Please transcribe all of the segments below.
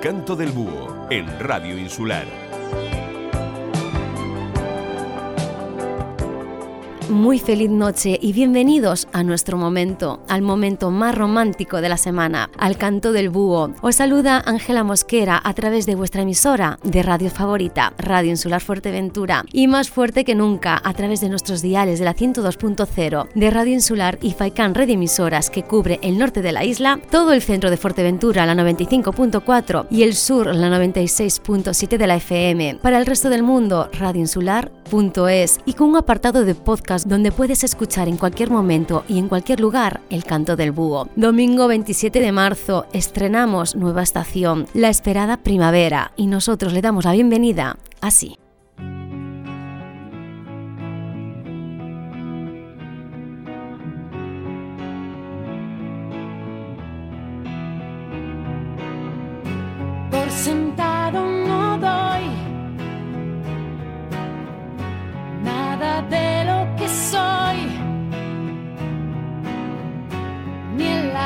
Canto del búho en Radio Insular. Muy feliz noche y bienvenidos a nuestro momento, al momento más romántico de la semana, al canto del búho. Os saluda Ángela Mosquera a través de vuestra emisora de radio favorita, Radio Insular Fuerteventura, y más fuerte que nunca a través de nuestros diales de la 102.0 de Radio Insular y Faikan Red Emisoras que cubre el norte de la isla, todo el centro de Fuerteventura, la 95.4 y el sur, la 96.7 de la FM. Para el resto del mundo, radioinsular.es y con un apartado de podcast donde puedes escuchar en cualquier momento y en cualquier lugar el canto del búho. Domingo 27 de marzo estrenamos nueva estación, la esperada primavera, y nosotros le damos la bienvenida así.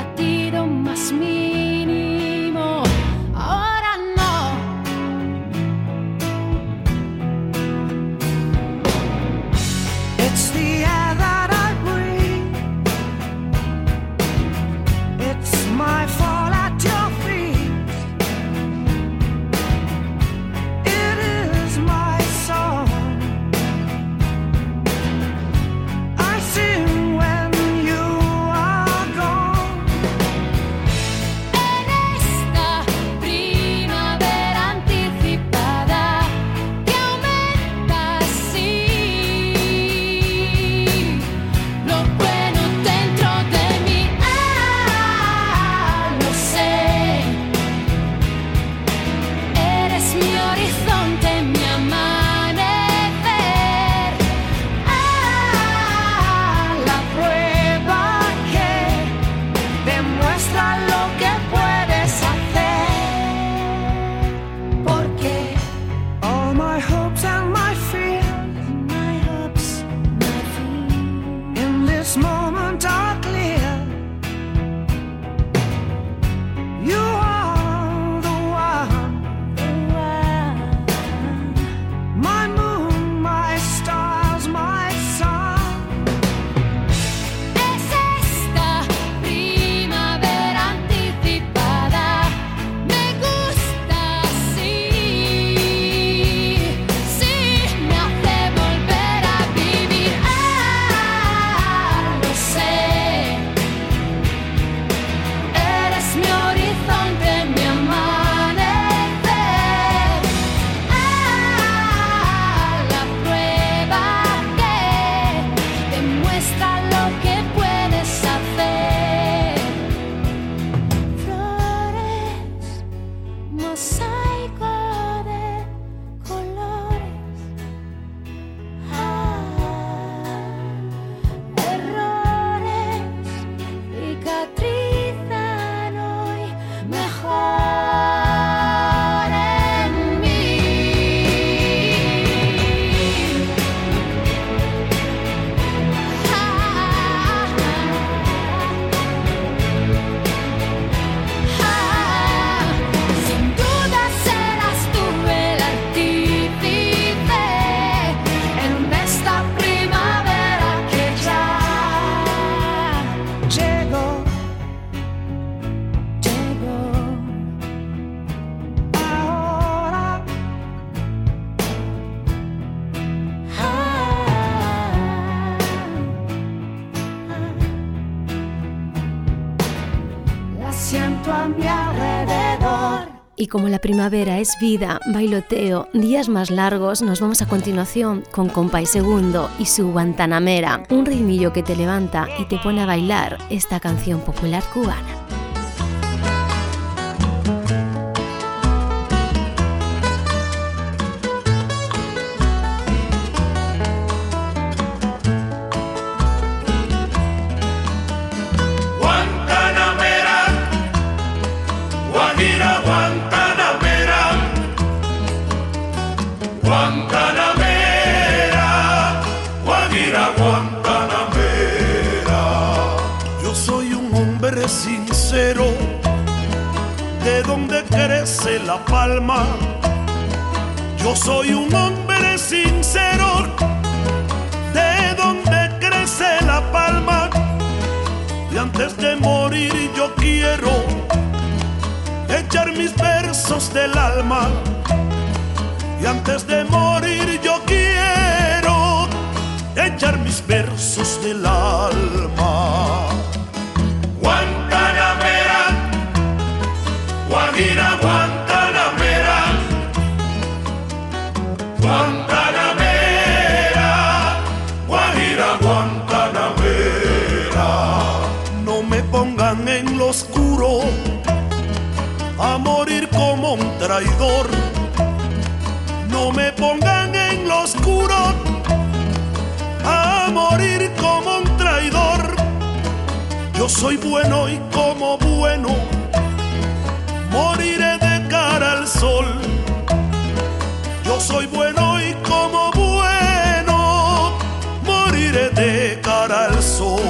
Latido más mínimo. Como la primavera es vida, bailoteo, días más largos, nos vamos a continuación con Compay Segundo y su Guantanamera, un ritmillo que te levanta y te pone a bailar esta canción popular cubana. Guajira, Guantanamera, Guantanamera, Guajira, Guantanamera. No me pongan en lo oscuro a morir como un traidor. No me pongan en lo oscuro a morir como un traidor. Yo soy bueno y como bueno soy bueno y como bueno moriré de cara al sol.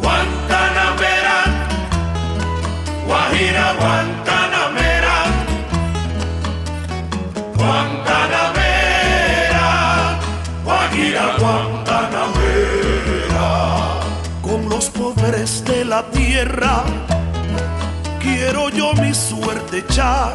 Guantanamera, Guajira, Guantanamera, Guantanamera, Guajira, Guantanamera. con los pobres de la tierra. Quiero yo mi suerte echar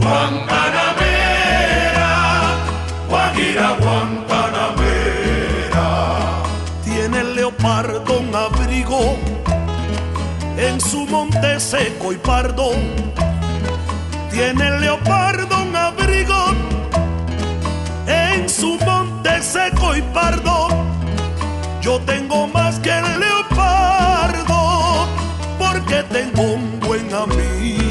Guantanamera, Guajira, Guantanamera. Tiene el leopardo un abrigo en su monte seco y pardo. Tiene el leopardo un abrigo en su monte seco y pardo. Yo tengo más que el leopardo porque tengo un buen amigo.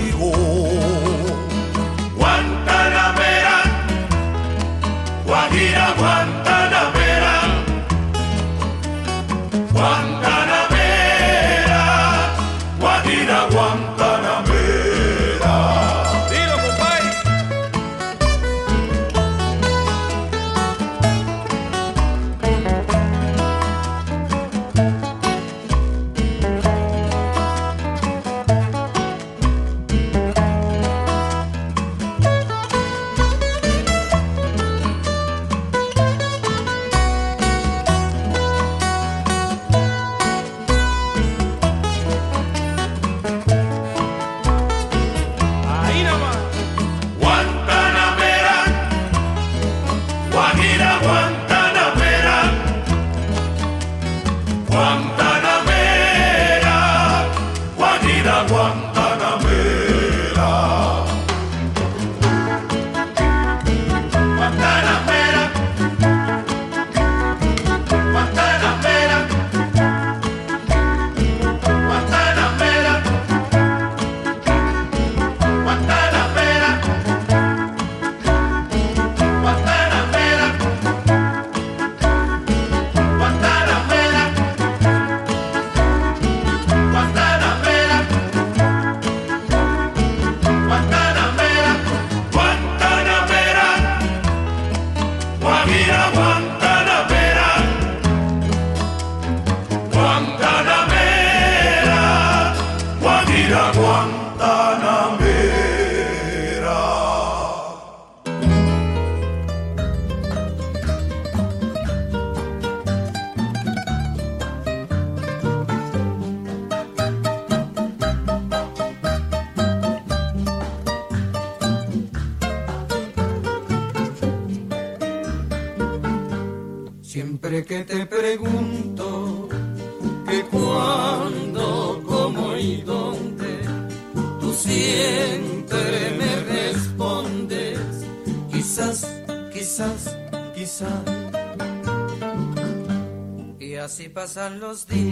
Pasan los días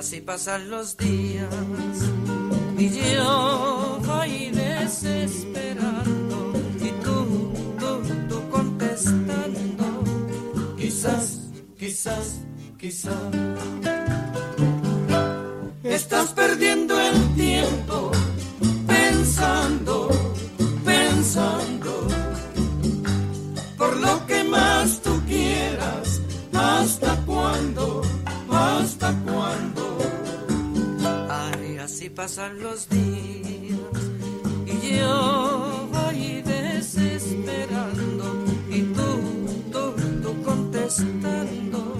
así pasan los días. Y yo voy desesperando y tú, tú, tú contestando, quizás, quizás, quizás. Estás perdiendo el tiempo pasan los días y yo voy desesperando y tú, tú, tú contestando.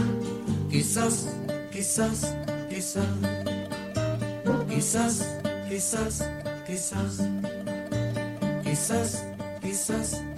Quizás, quizás, quizás, quizás, quizás, quizás, quizás, quizás. quizás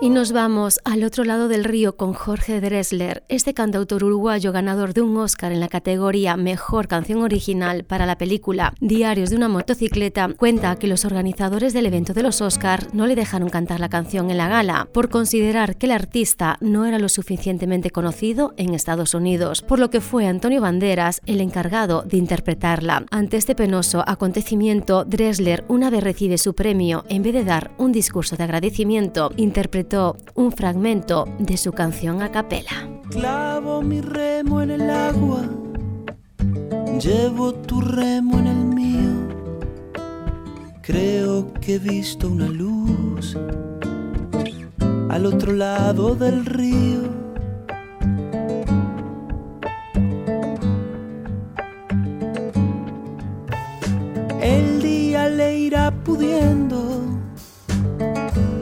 y nos vamos al otro lado del río con Jorge Dressler, este cantautor uruguayo ganador de un Oscar en la categoría Mejor Canción Original para la película Diarios de una motocicleta, cuenta que los organizadores del evento de los Oscars no le dejaron cantar la canción en la gala por considerar que el artista no era lo suficientemente conocido en Estados Unidos, por lo que fue Antonio Banderas el encargado de interpretarla. Ante este penoso acontecimiento, Dressler, una vez recibe su premio, en vez de dar un discurso de agradecimiento, interpretó un fragmento de su canción a capela. Clavo mi remo en el agua, llevo tu remo en el mío. Creo que he visto una luz al otro lado del río. El día le irá pudiendo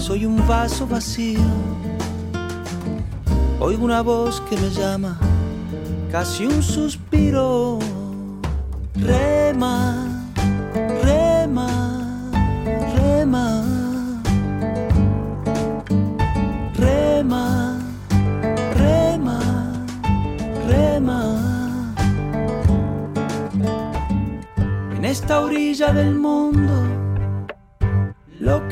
soy un vaso vacío. Oigo una voz que me llama, casi un suspiro. Rema, rema, rema. Rema, rema, rema. En esta orilla del mundo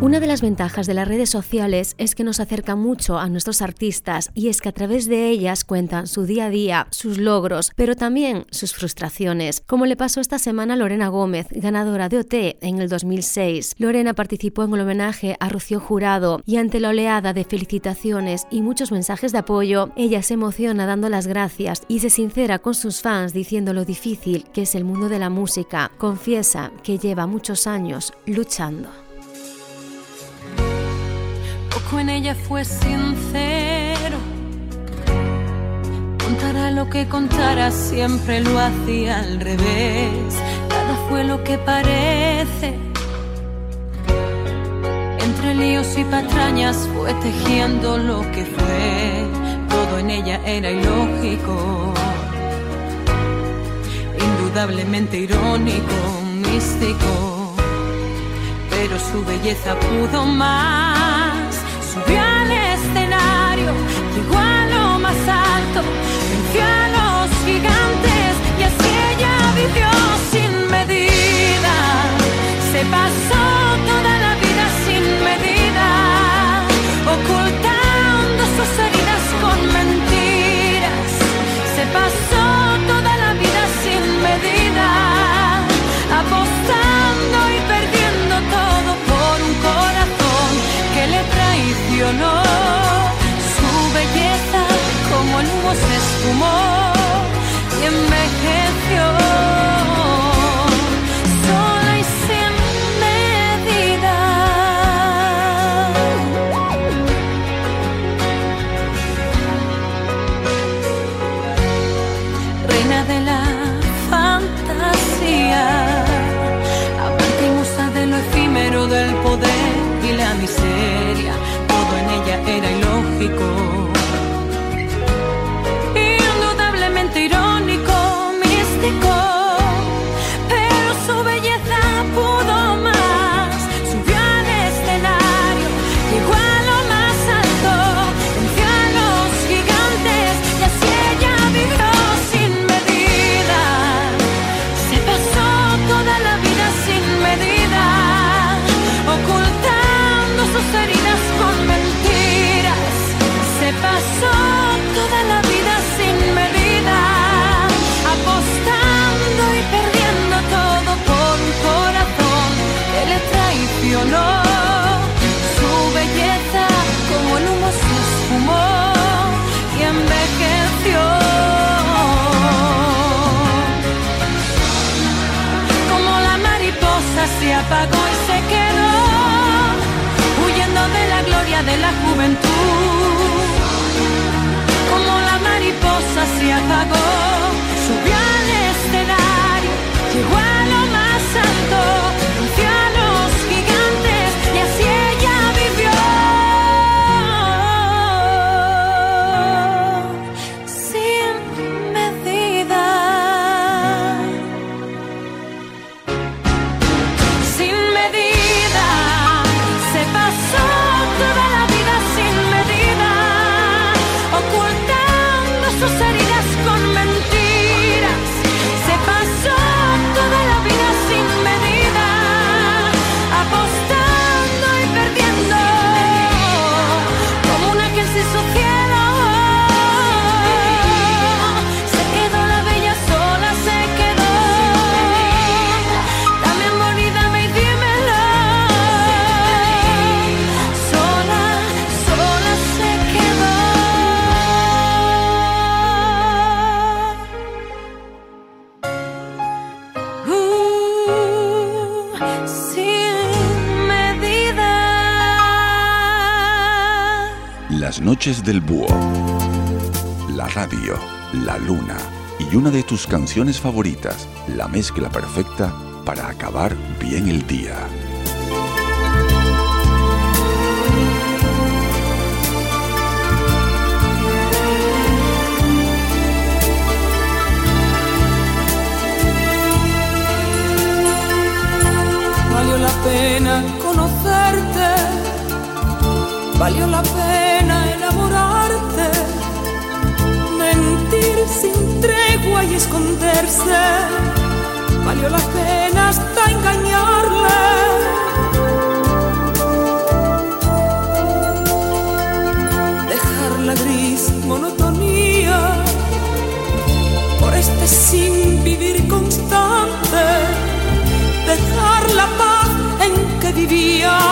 Una de las ventajas de las redes sociales es que nos acerca mucho a nuestros artistas y es que a través de ellas cuentan su día a día, sus logros, pero también sus frustraciones, como le pasó esta semana a Lorena Gómez, ganadora de OT en el 2006. Lorena participó en el homenaje a Rocío Jurado y ante la oleada de felicitaciones y muchos mensajes de apoyo, ella se emociona dando las gracias y se sincera con sus fans diciendo lo difícil que es el mundo de la música. Confiesa que lleva muchos años luchando. Poco en ella fue sincero. Contara lo que contara, siempre lo hacía al revés. Nada fue lo que parece. Entre líos y patrañas fue tejiendo lo que fue. Todo en ella era ilógico. Indudablemente irónico, místico pero su belleza pudo más. Los gigantes y así ella vivió sin medida. Se pasó del búho. La radio. La Luna y una de tus canciones favoritas, la mezcla perfecta para acabar bien el día. Valió la pena conocerte, valió la pena valió la pena hasta engañarle. Dejar la gris monotonía por este sin vivir constante. Dejar la paz en que vivía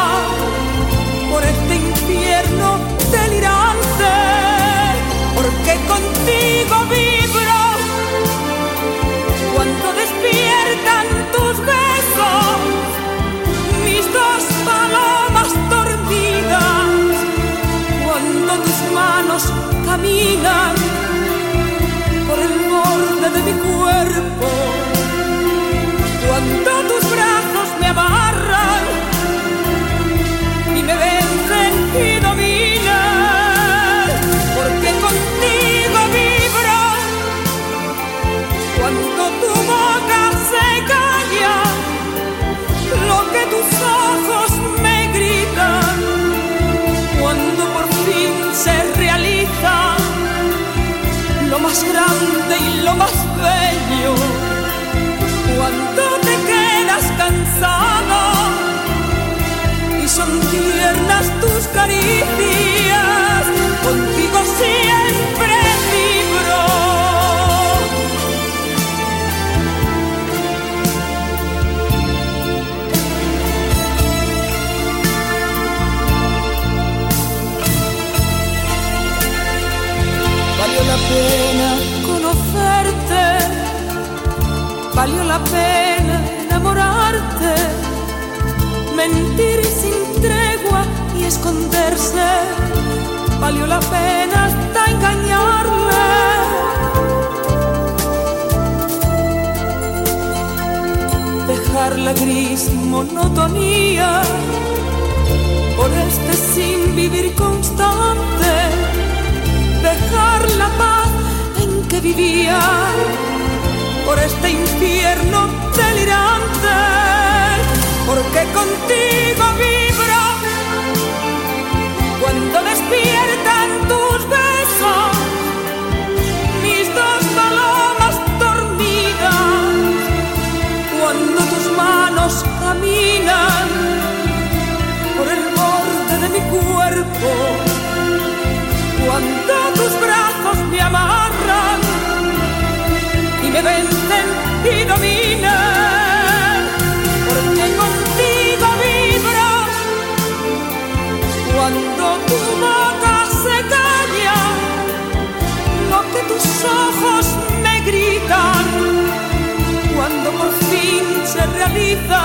manos caminan por el borde de mi cuerpo más grande y lo más bello. Cuando te quedas cansado y son tiernas tus caricias, contigo siempre pena valió la pena enamorarte, mentir sin tregua y esconderse, valió la pena hasta engañarle. Dejar la gris monotonía por este sin vivir constante, dejar la paz en que vivía por este infierno delirante, porque contigo vibro y dominan, porque contigo vibro. Cuando tu boca se calla, lo que tus ojos me gritan, cuando por fin se realiza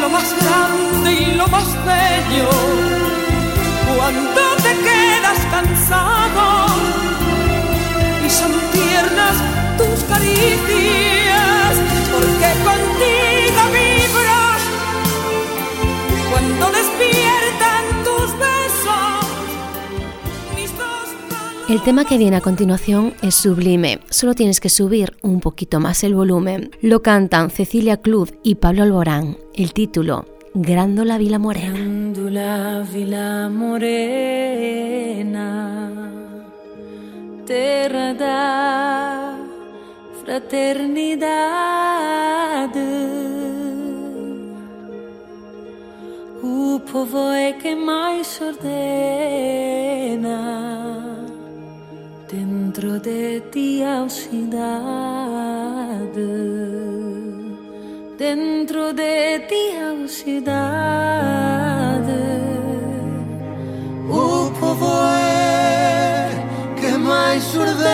lo más grande y lo más bello, cuando te quedas cansado y son tiernas tus caricias, porque contigo vibras cuando despiertan tus besos. Mis dos El tema que viene a continuación es sublime, solo tienes que subir un poquito más el volumen. Lo cantan Cecilia Club y Pablo Alborán. El título, Grándola Vila Morena. Grândola Vila Morena, terra da fraternidade. O povo é quem mais ordena dentro de ti a cidade. Dentro de ti a cidade. O povo é que mais ordena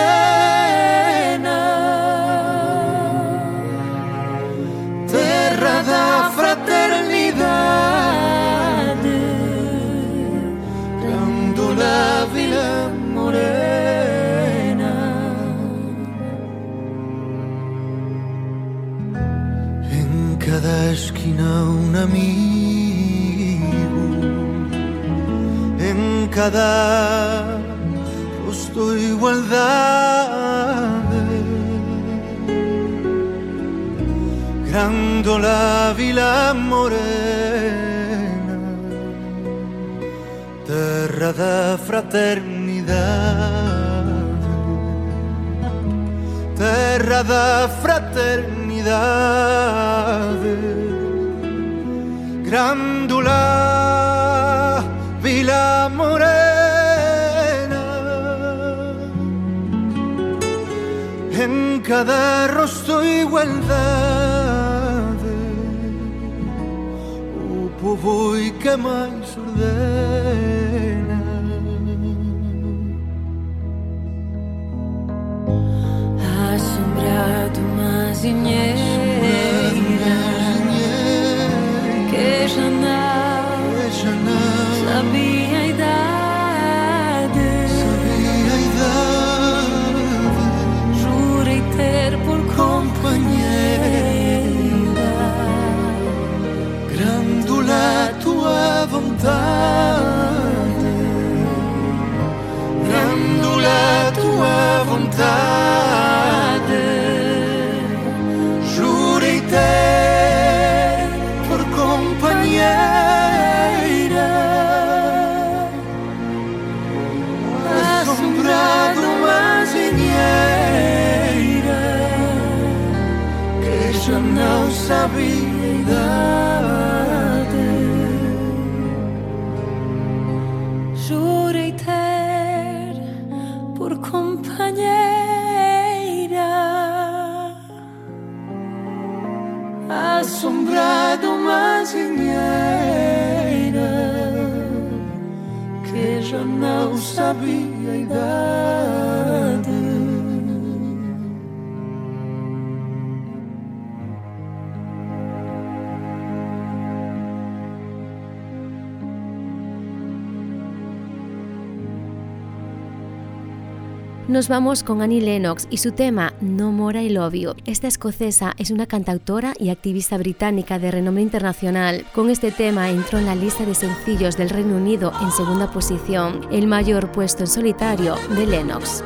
en cada rostro igualdad. Grandola Vila Morena, terra da fraternidade terra da fraternidade Grandula Vila Morena. En cada rosto igualdade O povo e que máis ordena. Assombrado uma zinheira tua vontade. Grandula tua vontade. Jurei ter por companheira. Assombrado uma zinheira Que já não sabia assombrado uma zinheira que já não sabia idade. Nos vamos con Annie Lennox y su tema No More I Love You. Esta escocesa es una cantautora y activista británica de renombre internacional. Con este tema entró en la lista de sencillos del Reino Unido en segunda posición, el mayor puesto en solitario de Lennox.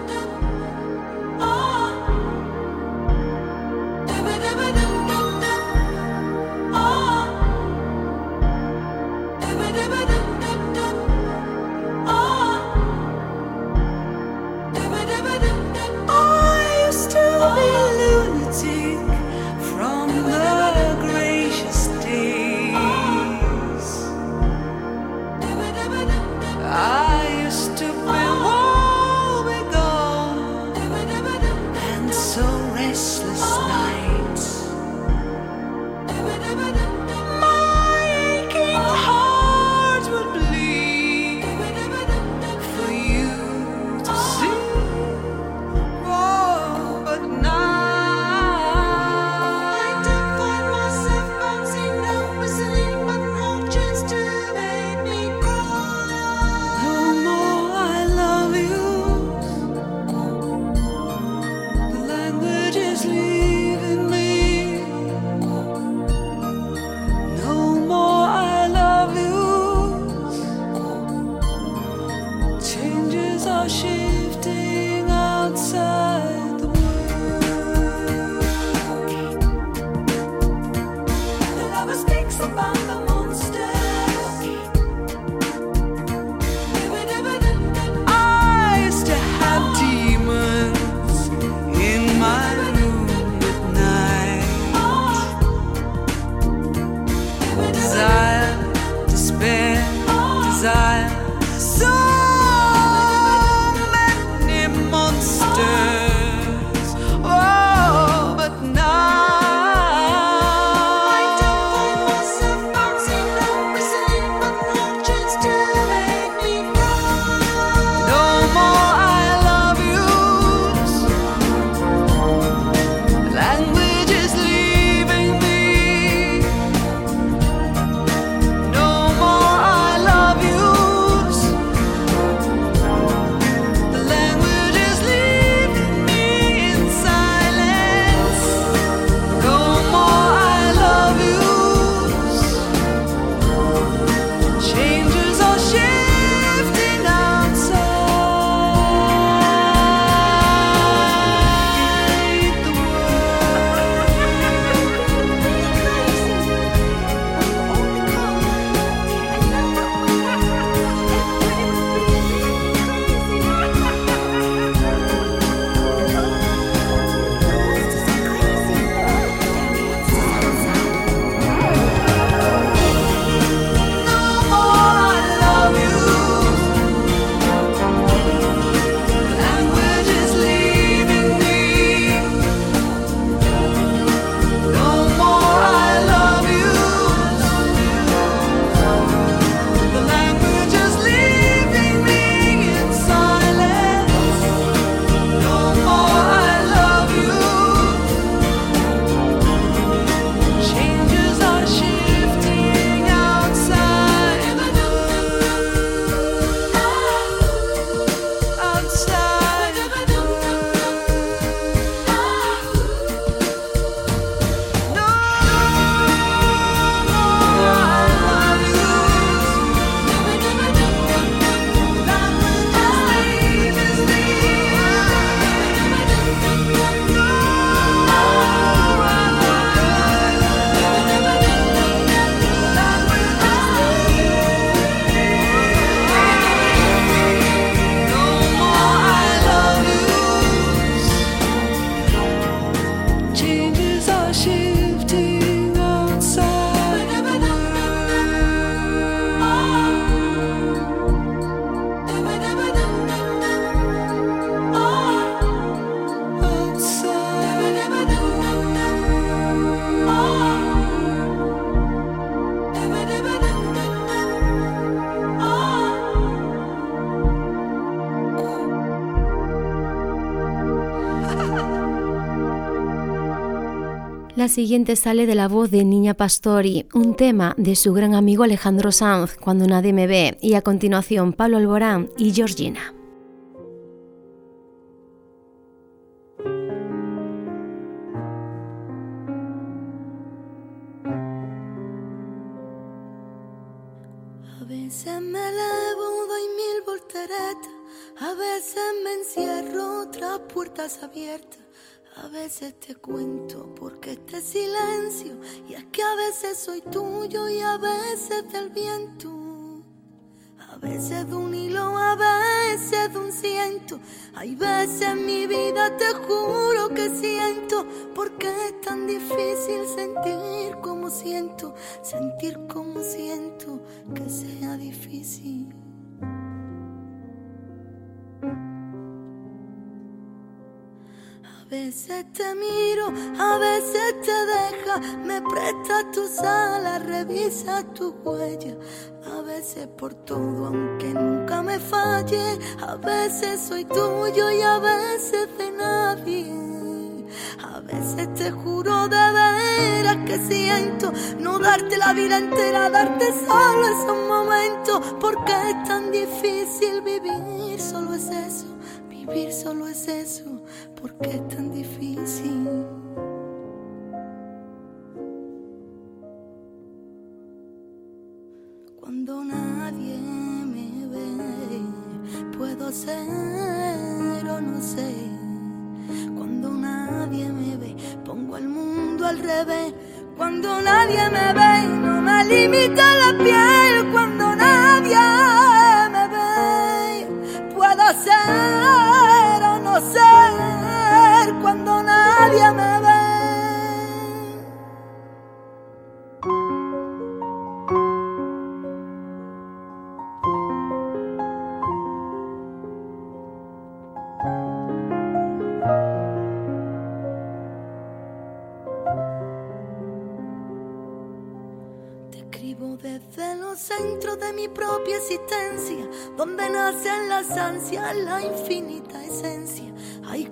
Siguiente sale de la voz de Niña Pastori, un tema de su gran amigo Alejandro Sanz, Cuando nadie me ve, y a continuación Pablo Alborán y Georgina. A veces me elevo, doy mil volteretas. A veces me encierro tras puertas abiertas. A veces te cuento porque este silencio. Y es que a veces soy tuyo y a veces del viento. A veces de un hilo, a veces de un ciento. Hay veces en mi vida te juro que siento. Porque es tan difícil sentir como siento. Sentir como siento que sea difícil. Veces te miro, a veces te deja, me prestas tus alas, revisa tu huella. A veces por todo, aunque nunca me falle, a veces soy tuyo y a veces de nadie. A veces te juro de veras que siento no darte la vida entera, darte solo esos momentos, porque es tan difícil vivir, solo es eso, vivir solo es eso, porque es tan difícil. Cuando nadie me ve, puedo ser o no sé. Cuando nadie me ve, pongo el mundo al revés. Cuando nadie me ve, no me limita la piel. Cuando nadie ser. Cuando nadie me ve. Desde los centros de mi propia existencia, donde nacen las ansias, la infinita esencia.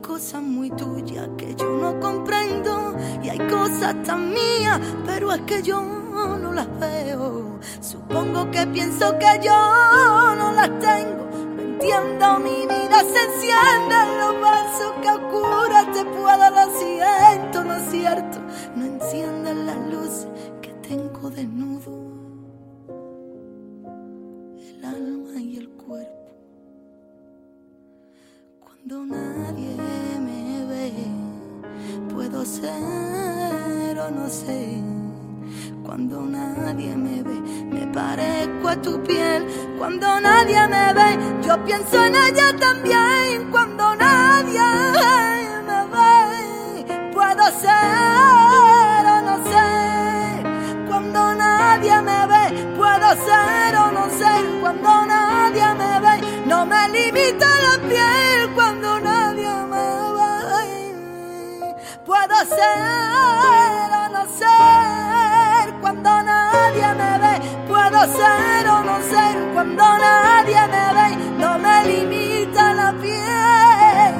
Cosas muy tuyas que yo no comprendo y hay cosas tan mías, pero es que yo no las veo. Supongo que pienso que yo no las tengo. No entiendo, mi vida se enciende en los versos que oscuras te puedo, lo siento, no es cierto. No encienden las luces que tengo desnudo tu piel. Cuando nadie me ve, yo pienso en ella también. Cuando nadie me ve, puedo ser o no sé. Cuando nadie me ve, puedo ser o no sé. Cuando nadie me ve, no me limita la piel. Cuando nadie me ve, puedo ser o no ser. Cuando nadie me ve, puedo ser Cuando nadie me ve, no me limita la piel.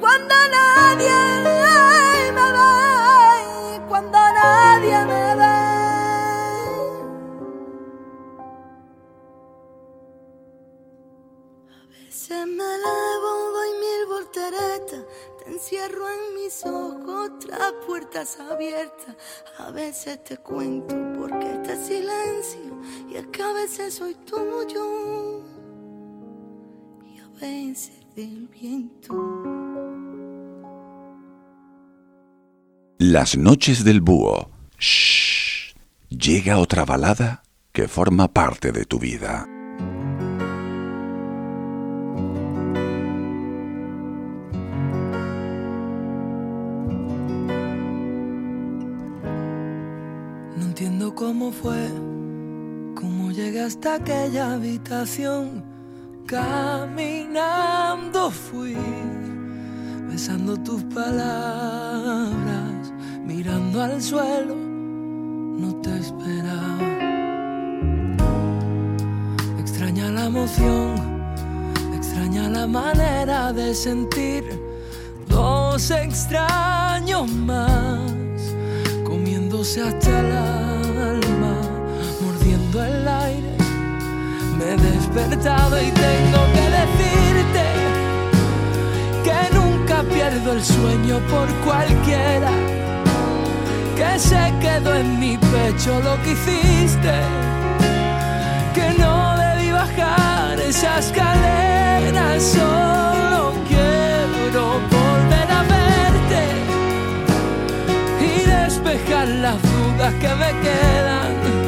Cuando nadie me ve, cuando nadie me ve. A veces me elevo, doy mil volteretas, te encierro en mis ojos tras puertas abiertas. A veces te cuento porque este silencio, y es que a veces soy tuyo y a veces del viento. Las noches del búho. Shh. Llega otra balada que forma parte de tu vida. Fue, cómo llegué hasta aquella habitación. Caminando fui, besando tus palabras, mirando al suelo, no te esperaba. Extraña la emoción, extraña la la manera de sentir. Dos extraños más, comiéndose hasta el el aire. Me he despertado y tengo que decirte que nunca pierdo el sueño por cualquiera. Que se quedó en mi pecho lo que hiciste. Que no debí bajar esa escalera. Solo quiero volver a verte y despejar las dudas que me quedan.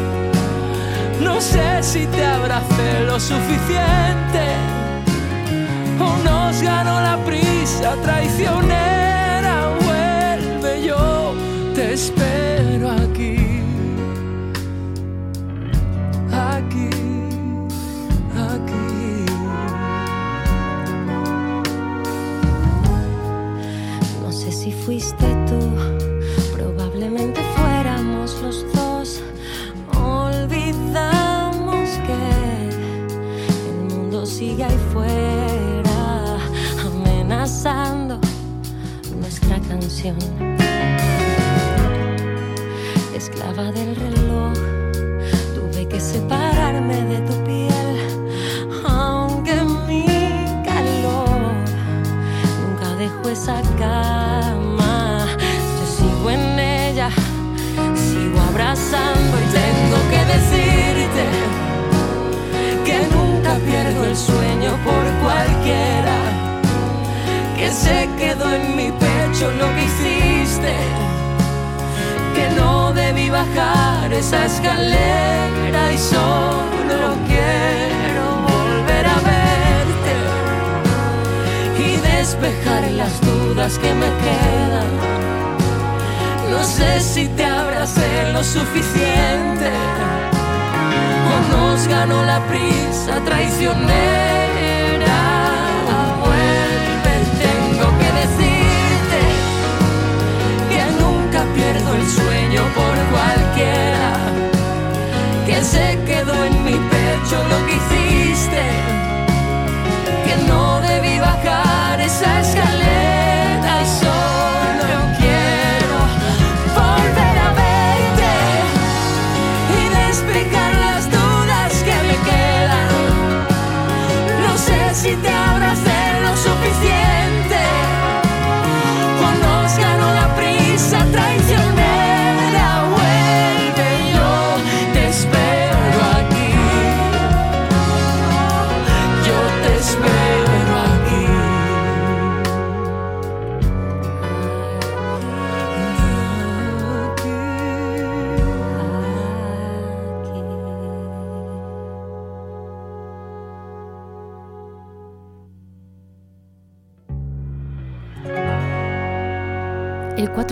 No sé si te abracé lo suficiente o nos ganó la prisa traicionera. Vuelve yo, te espero aquí, aquí, aquí. No sé si fuiste tú, suficiente o nos ganó la prisa traicionera. Vuelve, tengo que decirte que nunca pierdo el sueño por cualquiera. Que se quedó en mi pecho lo que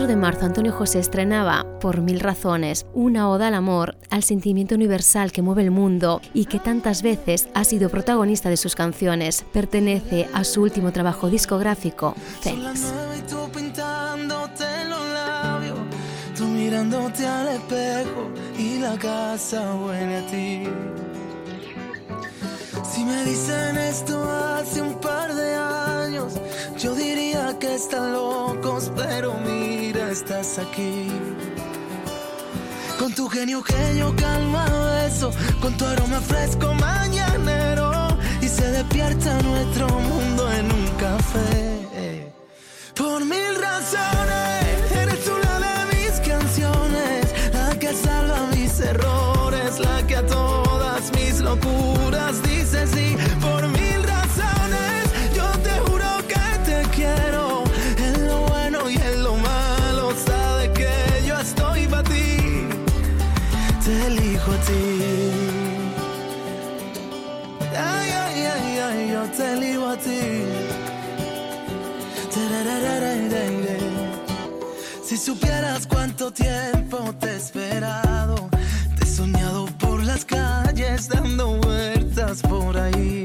4 de marzo Antonio José estrenaba Por mil razones, una oda al amor, al sentimiento universal que mueve el mundo y que tantas veces ha sido protagonista de sus canciones. Pertenece a su último trabajo discográfico, Félix. Si me dicen esto hace un par de años, yo diría que están locos, pero mira, estás aquí. Con tu genio que calma beso, con tu aroma fresco mañanero, y se despierta nuestro mundo en un café. Por mil razones, eres la de mis canciones, la que salva mis errores, la que a todas mis locuras supieras cuánto tiempo te he esperado, te he soñado por las calles dando vueltas por ahí.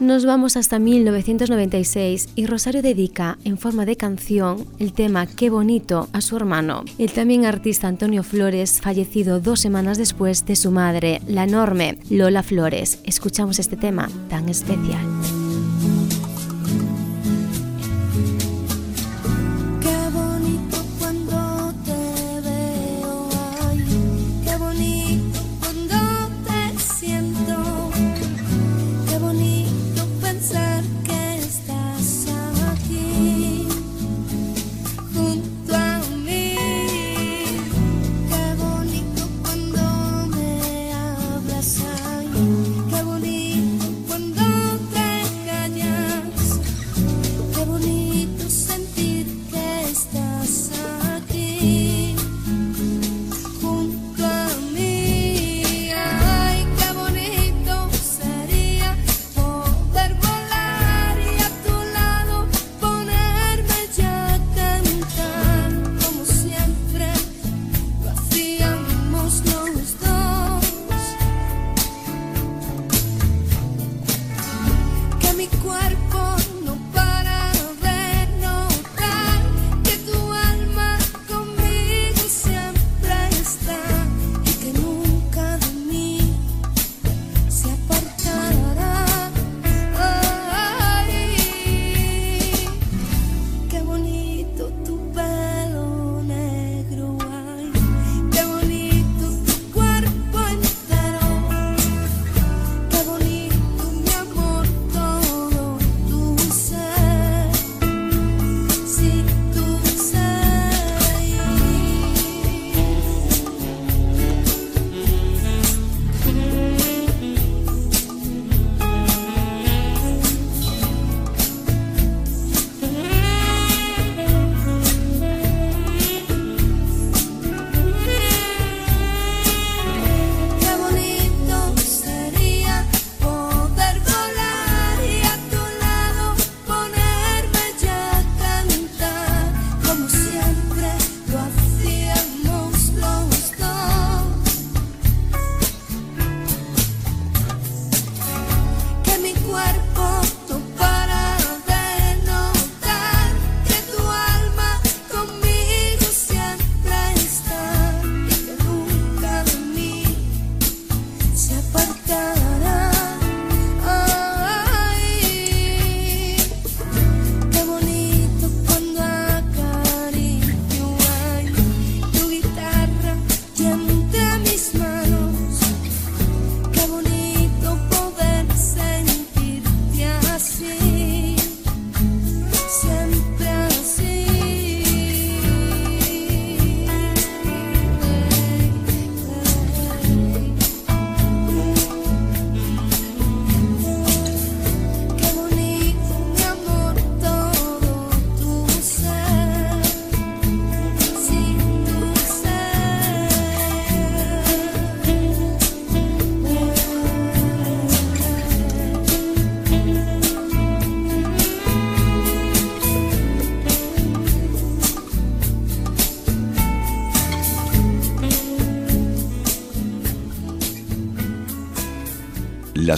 Nos vamos hasta 1996 y Rosario dedica en forma de canción el tema Qué bonito a su hermano, el también artista Antonio Flores, fallecido dos semanas después de su madre, la enorme Lola Flores. Escuchamos este tema tan especial.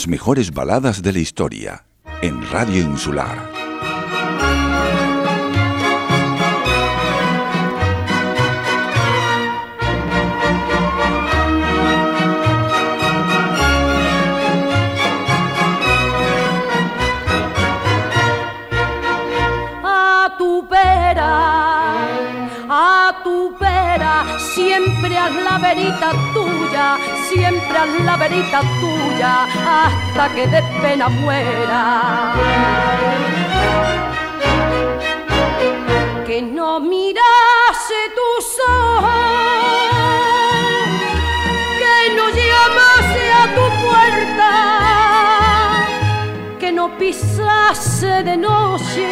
Mejores baladas de la historia en Radio Insular. a tu vera, a tu vera, siempre haz la verita tuya, siempre haz la verita tuya, hasta que de pena muera. Que no mirase tus ojos, que no llamase a tu puerta que no pisase de noche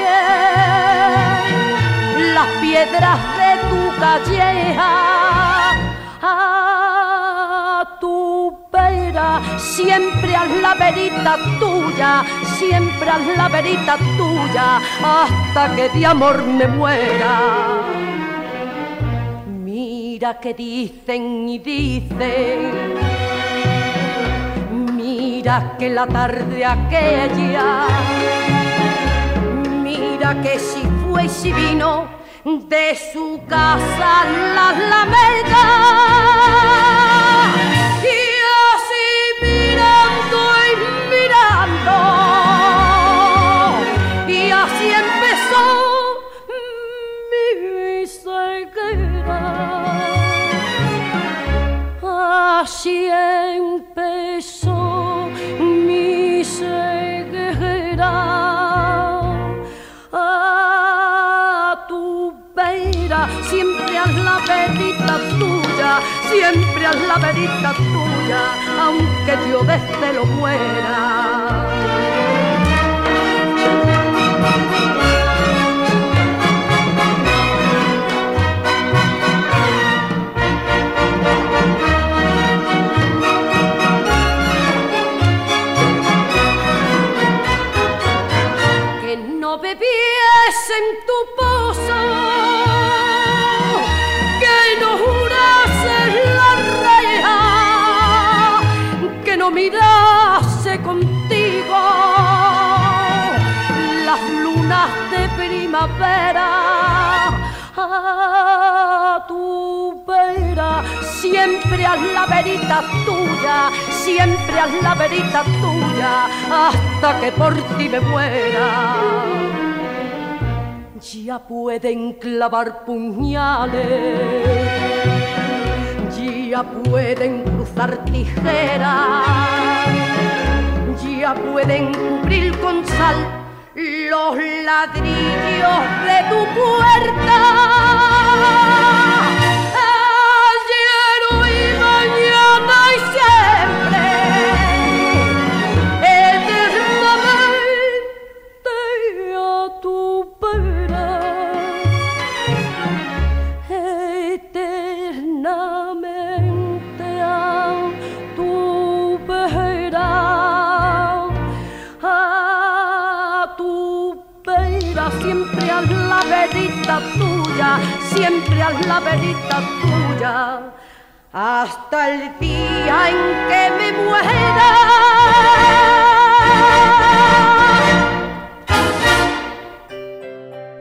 las piedras de tu calleja. A tu vera siempre haz la verita tuya siempre haz la verita tuya hasta que de amor me muera. Mira que dicen y dicen. Mira que la tarde aquella, mira que si fue y si vino de su casa la alameda. Y así mirando y mirando, y así empezó mi ceguera. Así empezó mi ceguera siempre haz la verita tuya, siempre haz la verita tuya, aunque yo desde lo muera. que no bebiese en tu siempre haz la verita tuya, siempre haz la verita tuya, hasta que por ti me muera. Ya pueden clavar puñales, ya pueden cruzar tijeras, ya pueden cubrir con sal los ladrillos de tu puerta. Tuya, siempre haz la tuya, hasta el día en que me muera.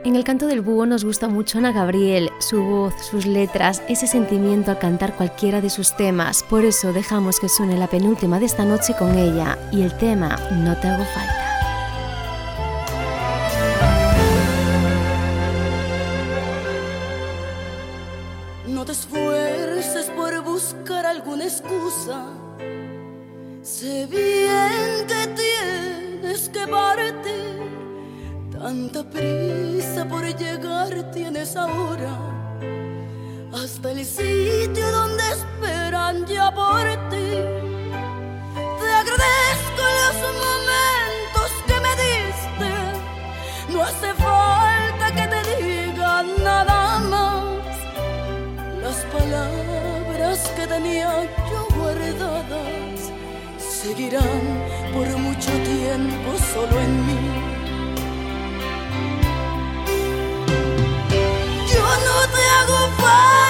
En el canto del búho nos gusta mucho Ana Gabriel, su voz, sus letras, ese sentimiento al cantar cualquiera de sus temas. Por eso dejamos que suene la penúltima de esta noche con ella y el tema No te hago falta. Excusa. Sé bien que tienes que partir. Tanta prisa por llegar tienes ahora. Hasta el sitio donde esperan ya por ti. Te agradezco los momentos que me diste. No hace falta que te diga nada más. Las palabras tenía yo guardadas seguirán por mucho tiempo solo en mí. Yo no te hago falta,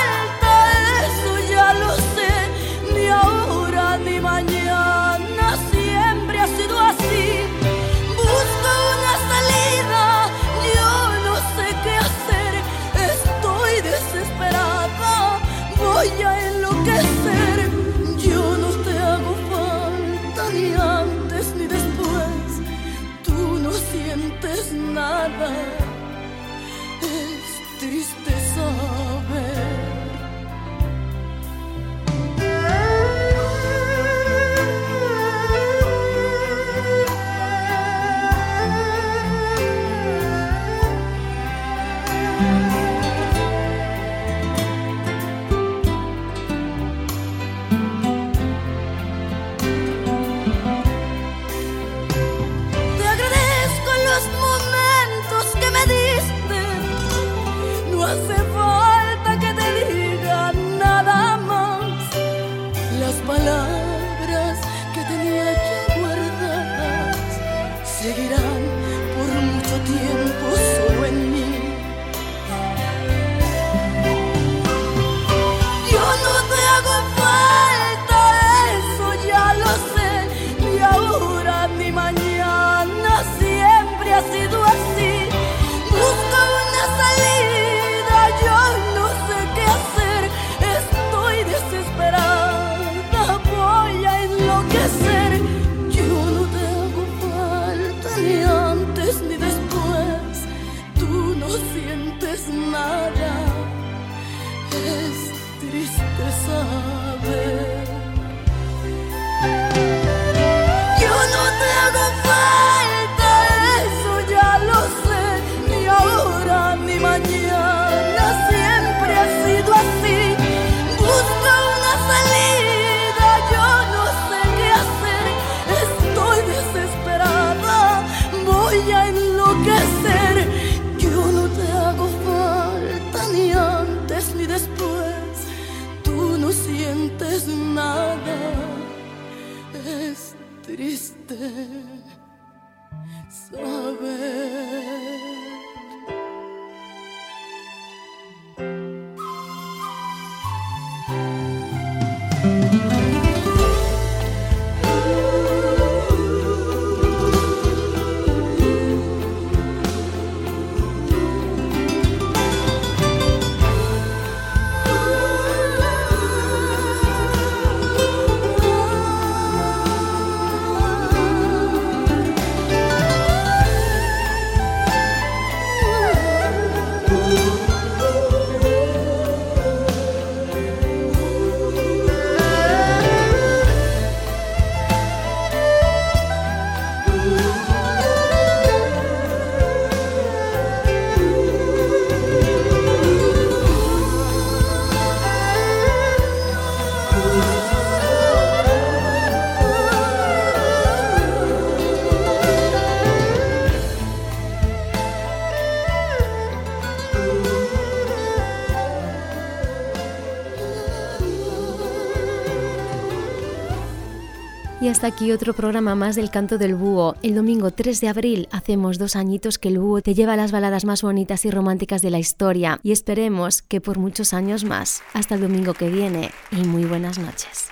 hasta aquí otro programa más del Canto del Búho. El domingo 3 de abril hacemos dos añitos que el búho te lleva a las baladas más bonitas y románticas de la historia y esperemos que por muchos años más. Hasta el domingo que viene y muy buenas noches.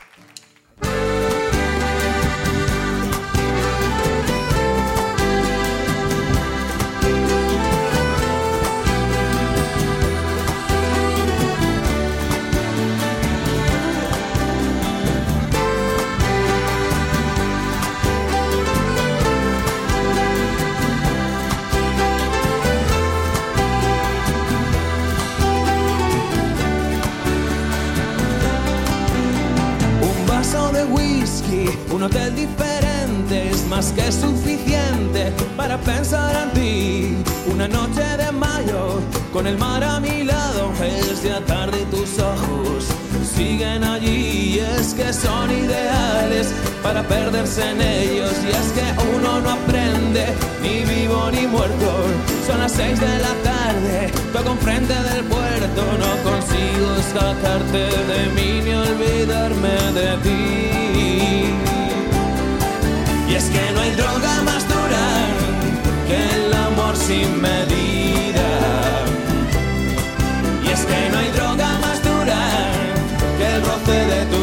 Un hotel diferente es más que suficiente para pensar en ti. Una noche de mayo con el mar a mi lado es ya tarde y tus ojos siguen allí y es que son ideales para perderse en ellos y es que uno no aprende ni vivo ni muerto. Son las seis de la tarde, toco enfrente del puerto, no consigo sacarte de mí ni olvidarme de ti. Que no hay droga más dura que el amor sin medida. Y es que no hay droga más dura que el roce de tu